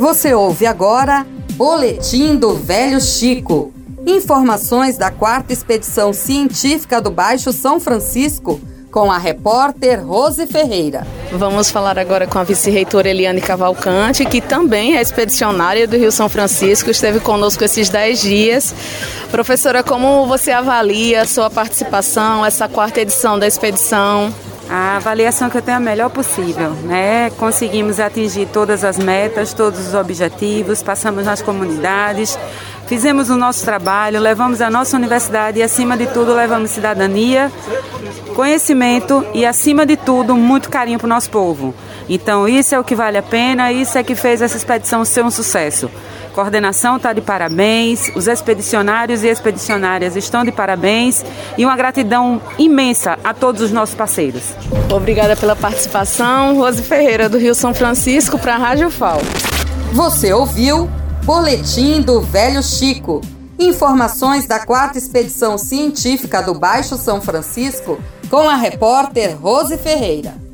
Você ouve agora Boletim do Velho Chico. Informações da quarta expedição científica do Baixo São Francisco com a repórter Rose Ferreira. Vamos falar agora com a vice-reitora Eliane Cavalcante, que também é expedicionária do Rio São Francisco, esteve conosco esses 10 dias. Professora, como você avalia a sua participação, essa quarta edição da expedição? A avaliação que eu tenho é a melhor possível, né? Conseguimos atingir todas as metas, todos os objetivos, passamos nas comunidades, fizemos o nosso trabalho, levamos a nossa universidade e, acima de tudo, levamos cidadania, conhecimento e, acima de tudo, muito carinho para o nosso povo. Então, isso é o que vale a pena, isso é que fez essa expedição ser um sucesso. A coordenação está de parabéns, os expedicionários e expedicionárias estão de parabéns e uma gratidão imensa a todos os nossos parceiros. Obrigada pela participação. Rose Ferreira, do Rio São Francisco, para a Rádio FAO. Você ouviu Boletim do Velho Chico. Informações da quarta expedição científica do Baixo São Francisco com a repórter Rose Ferreira.